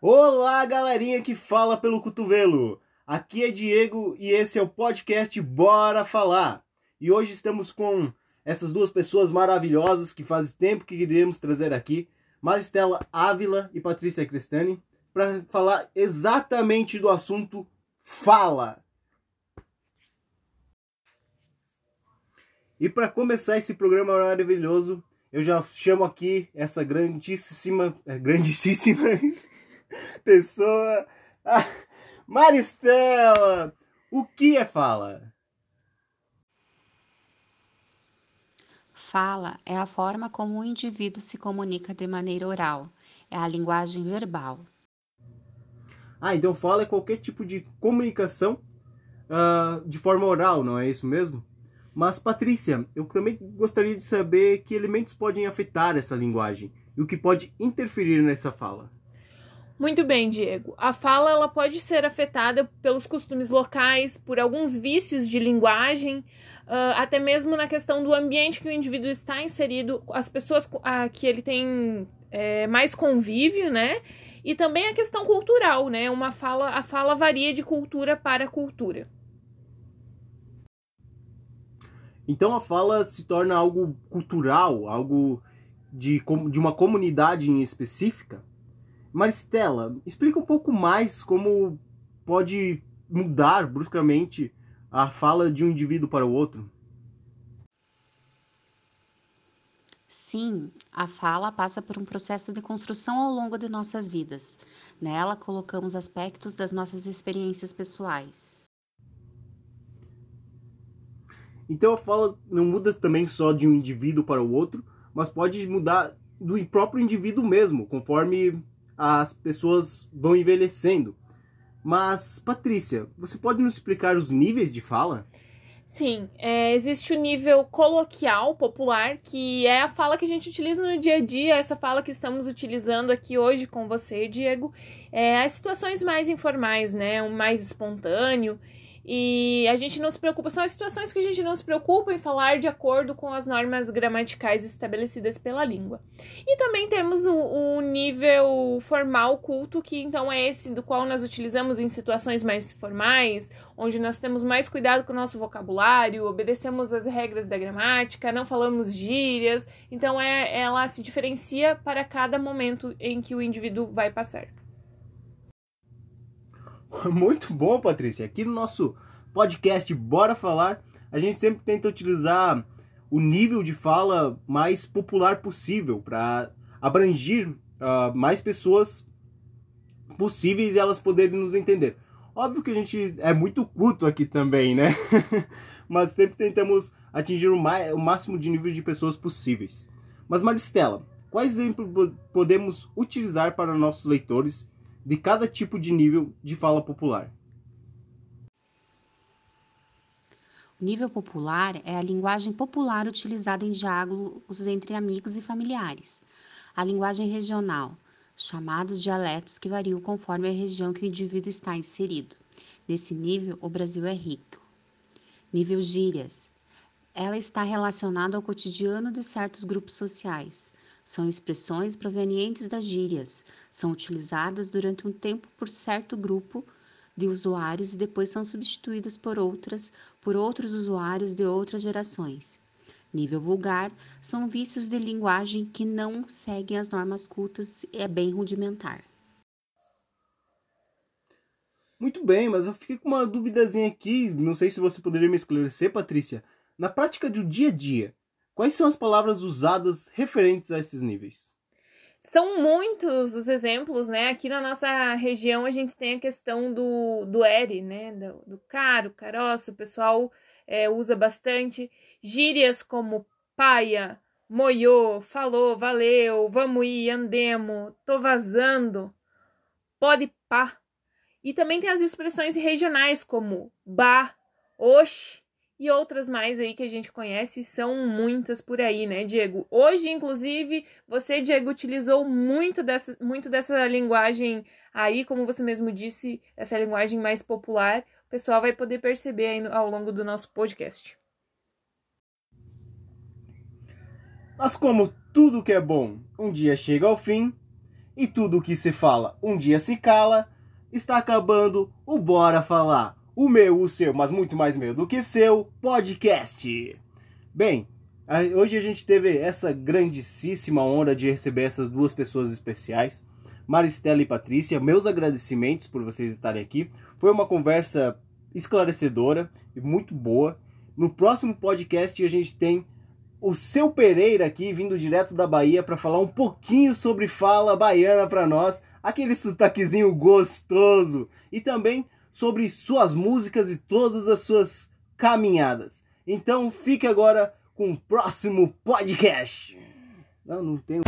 Olá, galerinha que fala pelo cotovelo. Aqui é Diego e esse é o podcast Bora Falar. E hoje estamos com essas duas pessoas maravilhosas que faz tempo que queríamos trazer aqui, Maristela Ávila e Patrícia Crestani, para falar exatamente do assunto fala. E para começar esse programa maravilhoso, eu já chamo aqui essa grandíssima, é, grandíssima pessoa, Maristela. O que é fala? Fala é a forma como o indivíduo se comunica de maneira oral, é a linguagem verbal. Ah, então fala é qualquer tipo de comunicação uh, de forma oral, não é isso mesmo? Mas, Patrícia, eu também gostaria de saber que elementos podem afetar essa linguagem e o que pode interferir nessa fala. Muito bem, Diego. A fala ela pode ser afetada pelos costumes locais, por alguns vícios de linguagem, uh, até mesmo na questão do ambiente que o indivíduo está inserido, as pessoas uh, que ele tem é, mais convívio, né? E também a questão cultural, né? Uma fala, a fala varia de cultura para cultura. Então a fala se torna algo cultural, algo de, de uma comunidade em específica. Maristela, explica um pouco mais como pode mudar bruscamente a fala de um indivíduo para o outro. Sim, a fala passa por um processo de construção ao longo de nossas vidas. Nela colocamos aspectos das nossas experiências pessoais. Então a fala não muda também só de um indivíduo para o outro, mas pode mudar do próprio indivíduo mesmo, conforme as pessoas vão envelhecendo. Mas, Patrícia, você pode nos explicar os níveis de fala? Sim, é, existe o nível coloquial, popular, que é a fala que a gente utiliza no dia a dia, essa fala que estamos utilizando aqui hoje com você, Diego. É, as situações mais informais, né? O mais espontâneo e a gente não se preocupa, são as situações que a gente não se preocupa em falar de acordo com as normas gramaticais estabelecidas pela língua. E também temos o, o nível formal culto, que então é esse do qual nós utilizamos em situações mais formais, onde nós temos mais cuidado com o nosso vocabulário, obedecemos as regras da gramática, não falamos gírias, então é, ela se diferencia para cada momento em que o indivíduo vai passar. Muito bom, Patrícia. Aqui no nosso podcast Bora Falar, a gente sempre tenta utilizar o nível de fala mais popular possível para abranger uh, mais pessoas possíveis e elas poderem nos entender. Óbvio que a gente é muito culto aqui também, né? Mas sempre tentamos atingir o, o máximo de nível de pessoas possíveis. Mas Maristela, quais exemplos podemos utilizar para nossos leitores de cada tipo de nível de fala popular. O nível popular é a linguagem popular utilizada em diálogos entre amigos e familiares. A linguagem regional, chamados dialetos que variam conforme a região que o indivíduo está inserido. Nesse nível, o Brasil é rico. Nível gírias. Ela está relacionada ao cotidiano de certos grupos sociais, são expressões provenientes das gírias, são utilizadas durante um tempo por certo grupo de usuários e depois são substituídas por outras por outros usuários de outras gerações. Nível vulgar são vícios de linguagem que não seguem as normas cultas e é bem rudimentar. Muito bem, mas eu fiquei com uma duvidazinha aqui, não sei se você poderia me esclarecer, Patrícia. Na prática do dia a dia, Quais são as palavras usadas referentes a esses níveis? São muitos os exemplos, né? Aqui na nossa região a gente tem a questão do, do ERE, né? Do, do caro, caroço, o pessoal é, usa bastante. Gírias como paia, moiô, falou, valeu, vamos ir, andemo, tô vazando, pode pá. E também tem as expressões regionais como bah, oxe, e outras mais aí que a gente conhece, são muitas por aí, né, Diego? Hoje, inclusive, você, Diego, utilizou muito dessa, muito dessa linguagem aí, como você mesmo disse, essa linguagem mais popular. O pessoal vai poder perceber aí ao longo do nosso podcast. Mas como tudo que é bom um dia chega ao fim, e tudo que se fala um dia se cala, está acabando o Bora Falar. O meu, o seu, mas muito mais meu do que seu podcast. Bem, hoje a gente teve essa grandíssima honra de receber essas duas pessoas especiais, Maristela e Patrícia. Meus agradecimentos por vocês estarem aqui. Foi uma conversa esclarecedora e muito boa. No próximo podcast a gente tem o seu Pereira aqui, vindo direto da Bahia, para falar um pouquinho sobre fala baiana para nós, aquele sotaquezinho gostoso, e também sobre suas músicas e todas as suas caminhadas. Então fique agora com o próximo podcast. Não, não tem.